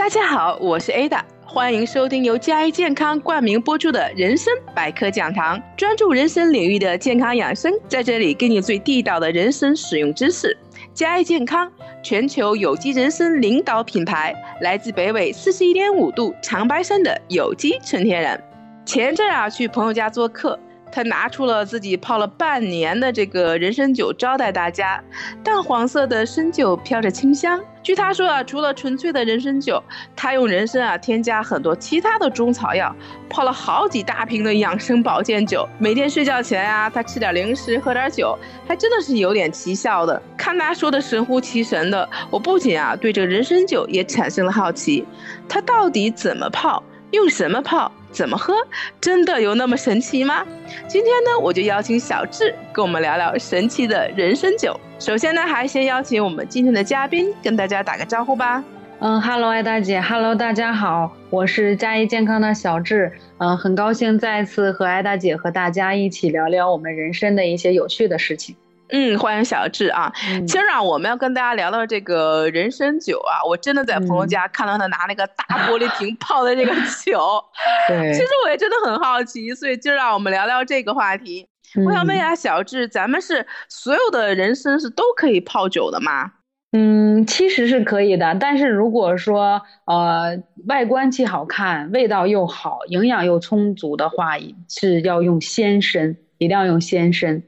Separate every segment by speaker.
Speaker 1: 大家好，我是 Ada，欢迎收听由嘉义健康冠名播出的人生百科讲堂，专注人生领域的健康养生，在这里给你最地道的人生使用知识。嘉义健康，全球有机人参领导品牌，来自北纬四十一点五度长白山的有机纯天然。前阵啊，去朋友家做客。他拿出了自己泡了半年的这个人参酒招待大家，淡黄色的参酒飘着清香。据他说啊，除了纯粹的人参酒，他用人参啊添加很多其他的中草药，泡了好几大瓶的养生保健酒。每天睡觉前啊，他吃点零食，喝点酒，还真的是有点奇效的。看他说的神乎其神的，我不仅啊对这个人参酒也产生了好奇，他到底怎么泡，用什么泡？怎么喝？真的有那么神奇吗？今天呢，我就邀请小智跟我们聊聊神奇的人参酒。首先呢，还先邀请我们今天的嘉宾跟大家打个招呼吧。
Speaker 2: 嗯哈喽，艾大姐哈喽，大家好，我是嘉怡健康的小智。嗯，很高兴再次和艾大姐和大家一起聊聊我们人参的一些有趣的事情。
Speaker 1: 嗯，欢迎小智啊！今儿啊，我们要跟大家聊聊这个人参酒啊，我真的在朋友家看到他拿那个大玻璃瓶泡的这个 酒，
Speaker 2: 对，
Speaker 1: 其实我也真的很好奇，所以今儿让我们聊聊这个话题。我想问一下小智，咱们是所有的人参是都可以泡酒的吗？
Speaker 2: 嗯，其实是可以的，但是如果说呃外观既好看，味道又好，营养又充足的话，是要用鲜参，一定要用鲜参。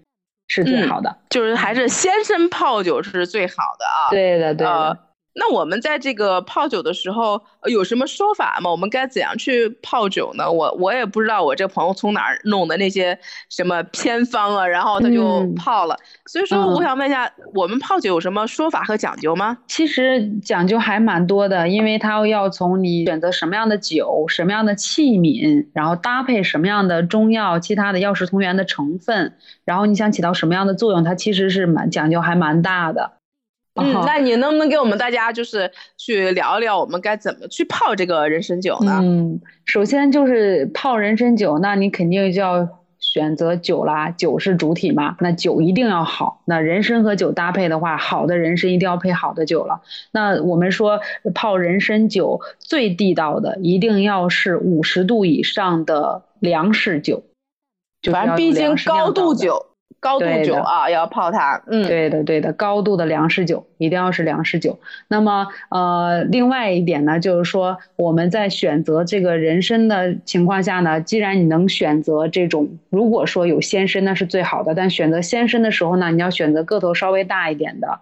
Speaker 2: 是最好的，
Speaker 1: 就是还是鲜参泡酒是最好的啊。
Speaker 2: 对的，对的。
Speaker 1: 那我们在这个泡酒的时候有什么说法吗？我们该怎样去泡酒呢？我我也不知道，我这朋友从哪儿弄的那些什么偏方啊，然后他就泡了。所以说，我想问一下，我们泡酒有什么说法和讲究吗？
Speaker 2: 其实讲究还蛮多的，因为它要从你选择什么样的酒、什么样的器皿，然后搭配什么样的中药、其他的药食同源的成分，然后你想起到什么样的作用，它其实是蛮讲究还蛮大的。
Speaker 1: 嗯，那你能不能给我们大家就是去聊一聊，我们该怎么去泡这个人参酒呢？
Speaker 2: 嗯，首先就是泡人参酒，那你肯定就要选择酒啦，酒是主体嘛，那酒一定要好。那人参和酒搭配的话，好的人参一定要配好的酒了。那我们说泡人参酒最地道的，一定要是五十度以上的粮食酒，
Speaker 1: 反正毕竟高度酒。高度酒啊，要泡它。嗯，
Speaker 2: 对的，对的，高度的粮食酒一定要是粮食酒。那么，呃，另外一点呢，就是说我们在选择这个人参的情况下呢，既然你能选择这种，如果说有鲜参那是最好的，但选择鲜参的时候呢，你要选择个头稍微大一点的，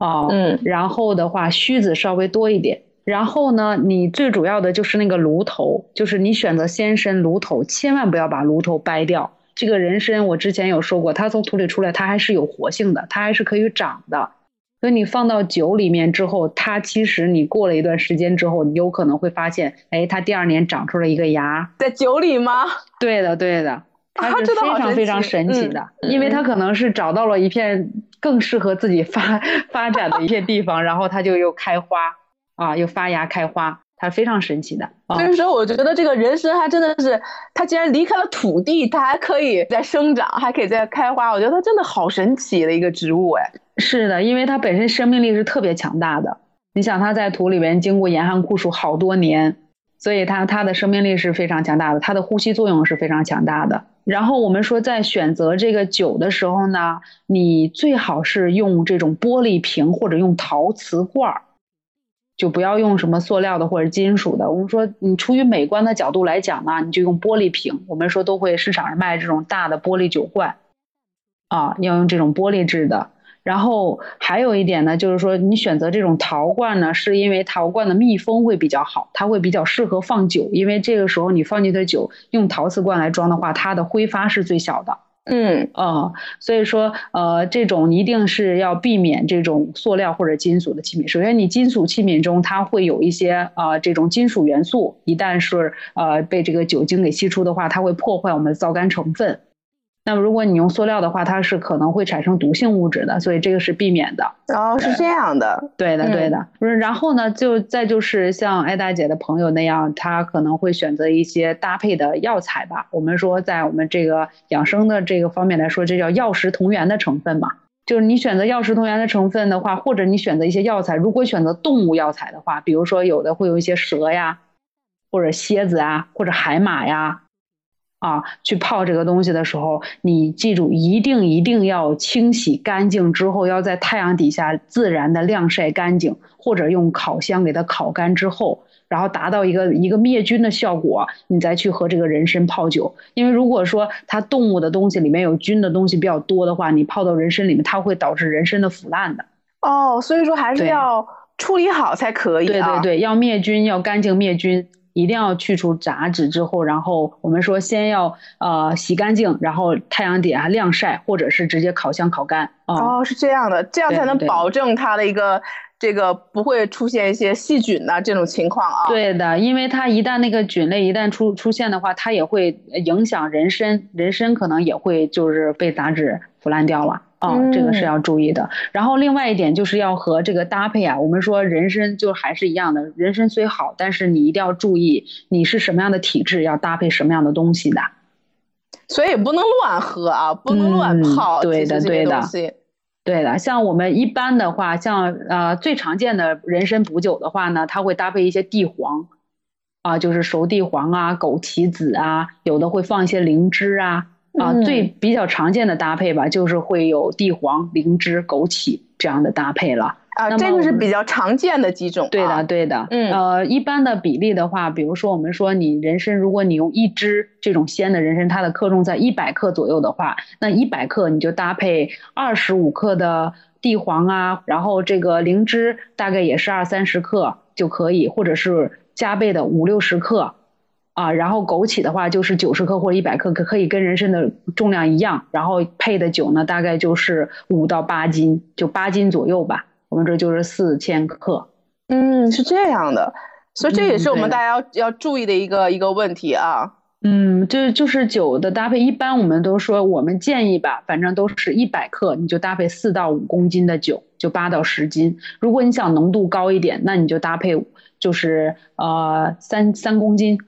Speaker 2: 哦，
Speaker 1: 嗯，
Speaker 2: 然后的话须子稍微多一点，然后呢，你最主要的就是那个炉头，就是你选择鲜参炉头，千万不要把炉头掰掉。这个人参，我之前有说过，它从土里出来，它还是有活性的，它还是可以长的。所以你放到酒里面之后，它其实你过了一段时间之后，你有可能会发现，哎，它第二年长出了一个芽，
Speaker 1: 在酒里吗？
Speaker 2: 对的，对的，它是非常非常神奇的，因为它可能是找到了一片更适合自己发 发展的一片地方，然后它就又开花啊，又发芽开花。它非常神奇的，
Speaker 1: 所以说我觉得这个人参还真的是，它既然离开了土地，它还可以再生长，还可以再开花。我觉得它真的好神奇的一个植物哎。
Speaker 2: 是的，因为它本身生命力是特别强大的。你想它在土里边经过严寒酷暑好多年，所以它它的生命力是非常强大的，它的呼吸作用是非常强大的。然后我们说在选择这个酒的时候呢，你最好是用这种玻璃瓶或者用陶瓷罐儿。就不要用什么塑料的或者金属的。我们说，你出于美观的角度来讲呢，你就用玻璃瓶。我们说都会市场上卖这种大的玻璃酒罐，啊，要用这种玻璃制的。然后还有一点呢，就是说你选择这种陶罐呢，是因为陶罐的密封会比较好，它会比较适合放酒。因为这个时候你放进去的酒用陶瓷罐来装的话，它的挥发是最小的。
Speaker 1: 嗯
Speaker 2: 啊，所以说呃，这种一定是要避免这种塑料或者金属的器皿。首先，你金属器皿中它会有一些啊这种金属元素，一旦是呃被这个酒精给吸出的话，它会破坏我们的皂苷成分。那么，如果你用塑料的话，它是可能会产生毒性物质的，所以这个是避免的。
Speaker 1: 哦，是这样的，
Speaker 2: 对的，对的。不是，然后呢，就再就是像艾大姐的朋友那样，他可能会选择一些搭配的药材吧。我们说，在我们这个养生的这个方面来说，这叫药食同源的成分嘛。就是你选择药食同源的成分的话，或者你选择一些药材，如果选择动物药材的话，比如说有的会有一些蛇呀，或者蝎子啊，或者海马呀，啊，去泡这个东西的时候，你记住一定一定要清洗干净之后，要在太阳底下自然的晾晒干净，或者用烤箱给它烤干之后。然后达到一个一个灭菌的效果，你再去和这个人参泡酒。因为如果说它动物的东西里面有菌的东西比较多的话，你泡到人参里面，它会导致人参的腐烂的。
Speaker 1: 哦，所以说还是要处理好才可以。
Speaker 2: 对对对，要灭菌，要干净灭菌，一定要去除杂质之后，然后我们说先要呃洗干净，然后太阳底下晾晒，或者是直接烤箱烤干。
Speaker 1: 哦，是这样的，这样才能保证它的一个。这个不会出现一些细菌呐这种情况啊？
Speaker 2: 对的，因为它一旦那个菌类一旦出出现的话，它也会影响人参，人参可能也会就是被杂质腐烂掉了啊，这个是要注意的。然后另外一点就是要和这个搭配啊，我们说人参就还是一样的，人参虽好，但是你一定要注意你是什么样的体质，要搭配什么样的东西的。
Speaker 1: 所以不能乱喝啊，不能乱泡，
Speaker 2: 对的对的。对的，像我们一般的话，像呃最常见的人参补酒的话呢，它会搭配一些地黄，啊，就是熟地黄啊、枸杞子啊，有的会放一些灵芝啊，啊，最比较常见的搭配吧，就是会有地黄、灵芝、枸杞这样的搭配了。
Speaker 1: 啊，这个是比较常见的几种。
Speaker 2: 对的，对的。嗯，呃，一般的比例的话，比如说我们说你人参，如果你用一支这种鲜的人参，它的克重在一百克左右的话，那一百克你就搭配二十五克的地黄啊，然后这个灵芝大概也是二三十克就可以，或者是加倍的五六十克啊，然后枸杞的话就是九十克或者一百克，可可以跟人参的重量一样，然后配的酒呢大概就是五到八斤，就八斤左右吧。我们这就是四千克，
Speaker 1: 嗯，是这样的，所以这也是我们大家要要注意的一个一个问题啊。
Speaker 2: 嗯，这就是酒的搭配，一般我们都说，我们建议吧，反正都是一百克，你就搭配四到五公斤的酒，就八到十斤。如果你想浓度高一点，那你就搭配就是呃三三公斤，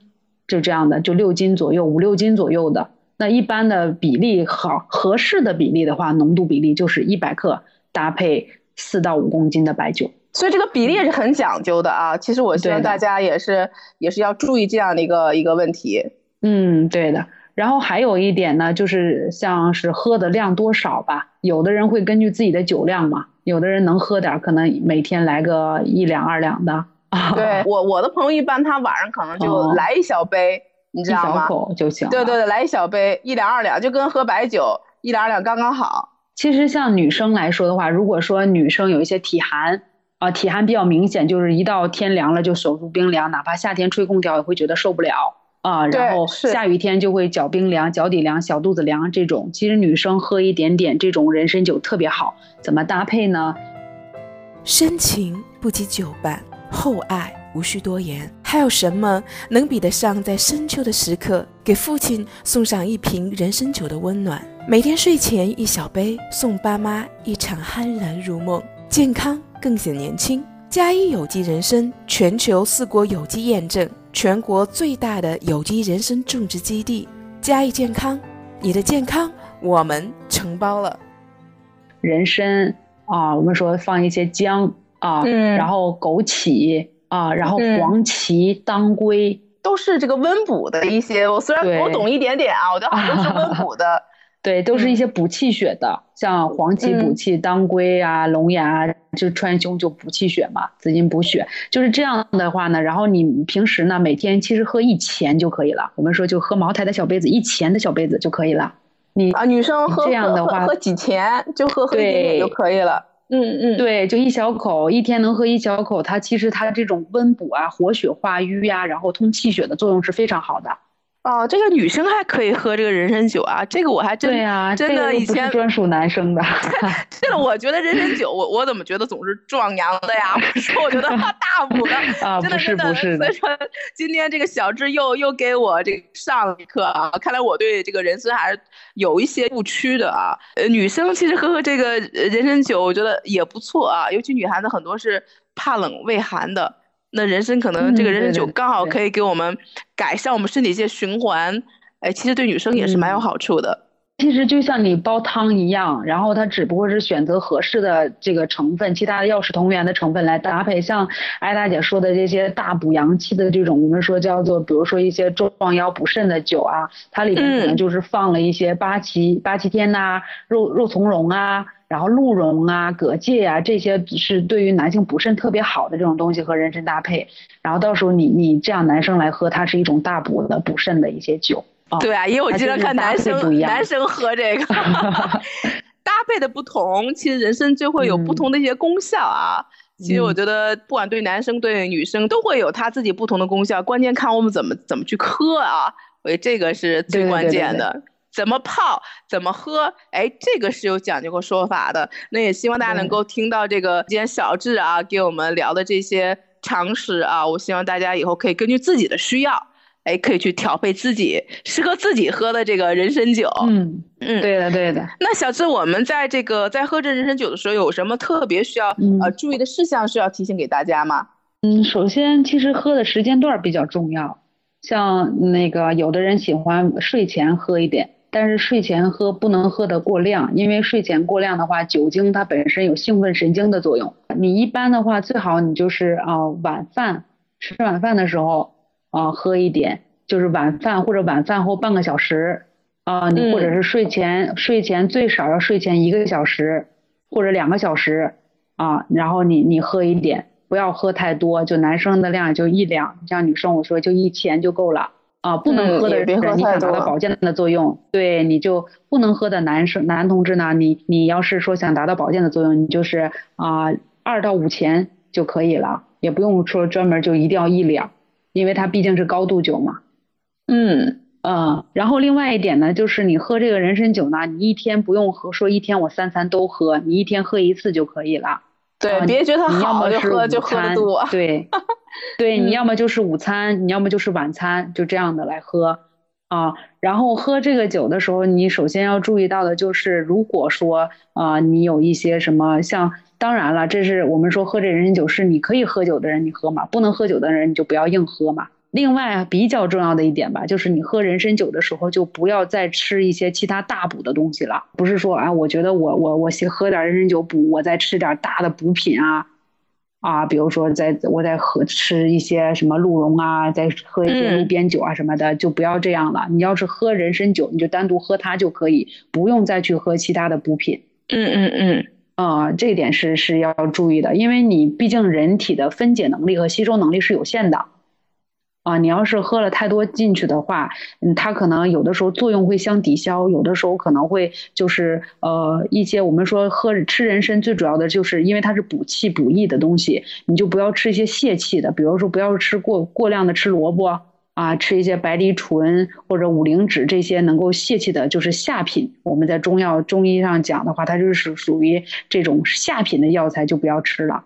Speaker 2: 就这样的，就六斤左右，五六斤左右的。那一般的比例好合适的比例的话，浓度比例就是一百克搭配。四到五公斤的白酒，
Speaker 1: 所以这个比例也是很讲究的啊。其实我希望大家也是也是要注意这样的一个一个问题。
Speaker 2: 嗯，对的。然后还有一点呢，就是像是喝的量多少吧。有的人会根据自己的酒量嘛，有的人能喝点，可能每天来个一两二两的。
Speaker 1: 对 我我的朋友一般他晚上可能就来一小杯，你知道吗？
Speaker 2: 一小口就行。
Speaker 1: 对对对，来一小杯，一两二两，就跟喝白酒一两二两刚刚好。
Speaker 2: 其实像女生来说的话，如果说女生有一些体寒啊，体寒比较明显，就是一到天凉了就手足冰凉，哪怕夏天吹空调也会觉得受不了啊。然后下雨天就会脚冰凉、脚底凉、小肚子凉这种。其实女生喝一点点这种人参酒特别好，怎么搭配呢？
Speaker 3: 深情不及久伴，厚爱无需多言。还有什么能比得上在深秋的时刻给父亲送上一瓶人参酒的温暖？每天睡前一小杯，送爸妈一场酣然入梦，健康更显年轻。嘉一有机人参，全球四国有机验证，全国最大的有机人参种植基地。嘉一健康，你的健康我们承包了。
Speaker 2: 人参啊，我们说放一些姜啊，然后枸杞啊，然后黄芪、当归，
Speaker 1: 都是这个温补的一些。我虽然我懂一点点啊，我觉得都是温补的。
Speaker 2: 对，都是一些补气血的，像黄芪补气，当归啊、龙牙就川芎就补气血嘛，紫金补血，就是这样的话呢。然后你平时呢，每天其实喝一钱就可以了。我们说就喝茅台的小杯子，一钱的小杯子就可以了。你
Speaker 1: 啊，女生喝
Speaker 2: 这样的话
Speaker 1: 喝几钱就喝喝一点点就可以了。嗯嗯，
Speaker 2: 对，就一小口，一天能喝一小口，它其实它这种温补啊、活血化瘀呀，然后通气血的作用是非常好的。
Speaker 1: 哦，这个女生还可以喝这个人参酒啊，这个我还真
Speaker 2: 对呀，
Speaker 1: 真的以前
Speaker 2: 专属男生的。
Speaker 1: 这个我觉得人参酒，我我怎么觉得总是壮阳的呀？不是，我觉得大 补的
Speaker 2: 啊，
Speaker 1: 真的
Speaker 2: 真的。所
Speaker 1: 以说，今天这个小智又又给我这个上了一课啊，看来我对这个人参还是有一些误区的啊。呃，女生其实喝喝这个人参酒，我觉得也不错啊，尤其女孩子很多是怕冷畏寒的。那人参可能这个人参酒刚好可以给我们改善我们身体一些循环，哎，其实对女生也是蛮有好处的。
Speaker 2: 其实就像你煲汤一样，然后它只不过是选择合适的这个成分，其他的药食同源的成分来搭配。像艾大姐说的这些大补阳气的这种，我们说叫做，比如说一些壮腰补肾的酒啊，它里面可能就是放了一些八旗八旗天呐、肉肉苁蓉啊，然后鹿茸啊、葛芥啊，这些是对于男性补肾特别好的这种东西和人参搭配。然后到时候你你这样男生来喝，它是一种大补的补肾的一些酒。
Speaker 1: 对啊，因为我经常看男生男生喝这个，搭配的不同，其实人参就会有不同的一些功效啊。其实我觉得，不管对男生对女生都会有他自己不同的功效，关键看我们怎么怎么去喝啊。我觉得这个是最关键的，怎么泡，怎么喝，哎，这个是有讲究和说法的。那也希望大家能够听到这个今天小智啊给我们聊的这些常识啊，我希望大家以后可以根据自己的需要。哎，可以去调配自己适合自己喝的这个人参酒。
Speaker 2: 嗯嗯，对的对的。
Speaker 1: 那小智，我们在这个在喝这人参酒的时候，有什么特别需要呃注意的事项需要提醒给大家吗？
Speaker 2: 嗯，首先其实喝的时间段比较重要，像那个有的人喜欢睡前喝一点，但是睡前喝不能喝的过量，因为睡前过量的话，酒精它本身有兴奋神经的作用。你一般的话，最好你就是啊晚饭吃晚饭的时候。啊，喝一点，就是晚饭或者晚饭后半个小时，啊，你或者是睡前，睡前最少要睡前一个小时或者两个小时，啊，然后你你喝一点，不要喝太多，就男生的量就一两，像女生我说就一钱就够了，啊，不能喝的人你想达到保健的作用，对，你就不能喝的男生男同志呢，你你要是说想达到保健的作用，你就是啊二到五钱就可以了，也不用说专门就一定要一两。因为它毕竟是高度酒嘛，嗯嗯，然后另外一点呢，就是你喝这个人参酒呢，你一天不用喝，说一天我三餐都喝，你一天喝一次就可以了。
Speaker 1: 对，别觉得好
Speaker 2: 就
Speaker 1: 喝就喝多。
Speaker 2: 对，对，你要么就是午餐，你要么就是晚餐，就这样的来喝啊。然后喝这个酒的时候，你首先要注意到的就是，如果说啊，你有一些什么像。当然了，这是我们说喝这人参酒是你可以喝酒的人你喝嘛，不能喝酒的人你就不要硬喝嘛。另外比较重要的一点吧，就是你喝人参酒的时候就不要再吃一些其他大补的东西了。不是说啊，我觉得我我我先喝点人参酒补，我再吃点大的补品啊啊，比如说再我再喝吃一些什么鹿茸啊，再喝一些鹿鞭酒啊什么的，就不要这样了。你要是喝人参酒，你就单独喝它就可以，不用再去喝其他的补品。
Speaker 1: 嗯嗯嗯。
Speaker 2: 啊，这一点是是要注意的，因为你毕竟人体的分解能力和吸收能力是有限的，啊，你要是喝了太多进去的话，嗯，它可能有的时候作用会相抵消，有的时候可能会就是呃一些我们说喝吃人参最主要的就是因为它是补气补益的东西，你就不要吃一些泄气的，比如说不要吃过过量的吃萝卜。啊，吃一些白藜醇或者五灵脂这些能够泄气的，就是下品。我们在中药中医上讲的话，它就是属于这种下品的药材，就不要吃了。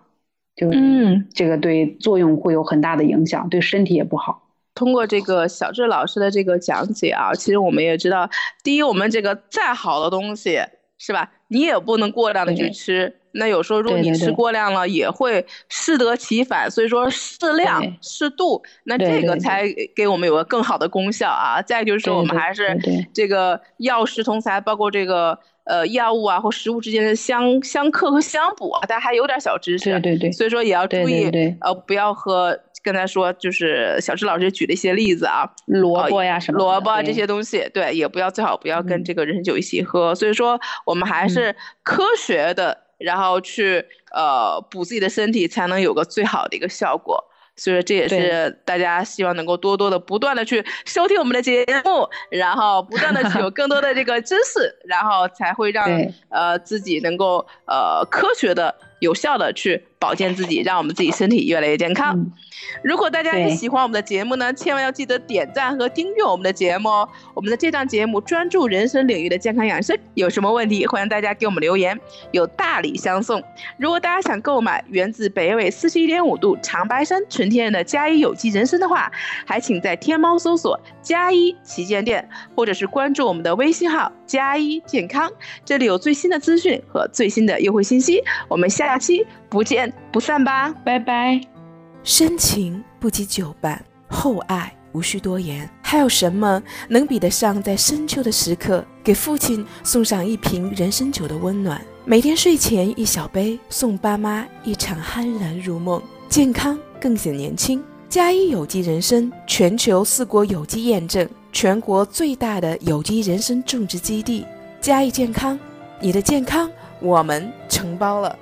Speaker 2: 就嗯，这个对作用会有很大的影响，对身体也不好。
Speaker 1: 通过这个小智老师的这个讲解啊，其实我们也知道，第一，我们这个再好的东西，是吧？你也不能过量的去吃。那有时候，如果你吃过量了，也会适得其反。所以说，适量、适度，那这个才给我们有个更好的功效啊。再就是说，我们还是这个药食同材，包括这个呃药物啊或食物之间的相相克和相补啊，大家还有点小知识。
Speaker 2: 对对对。
Speaker 1: 所以说也要注意，呃，不要喝。刚才说就是小智老师举了一些例子啊，
Speaker 2: 萝卜呀什么，
Speaker 1: 萝卜这些东西，对，也不要最好不要跟这个人参酒一起喝。所以说，我们还是科学的。然后去呃补自己的身体，才能有个最好的一个效果。所以说这也是大家希望能够多多的、不断的去收听我们的节目，然后不断的去有更多的这个知识，然后才会让 呃自己能够呃科学的、有效的去。保健自己，让我们自己身体越来越健康。如果大家也喜欢我们的节目呢，千万要记得点赞和订阅我们的节目哦。我们的这档节目专注人生领域的健康养生，有什么问题欢迎大家给我们留言，有大礼相送。如果大家想购买源自北纬四十一点五度长白山纯天然的加一有机人参的话，还请在天猫搜索加一旗舰店，或者是关注我们的微信号加一健康，这里有最新的资讯和最新的优惠信息。我们下期。不见不散吧，
Speaker 2: 拜拜。
Speaker 3: 深情不及久伴，厚爱
Speaker 1: 无需多言。还有什么能比得上在深秋的时刻给父亲送上一瓶人参酒的温暖？每天睡前一小杯，送爸妈一场酣然入梦，健康更显年轻。嘉一有机人参，全球四国有机验证，全国最大的有机人参种植基地。嘉一健康，你的健康我们承包了。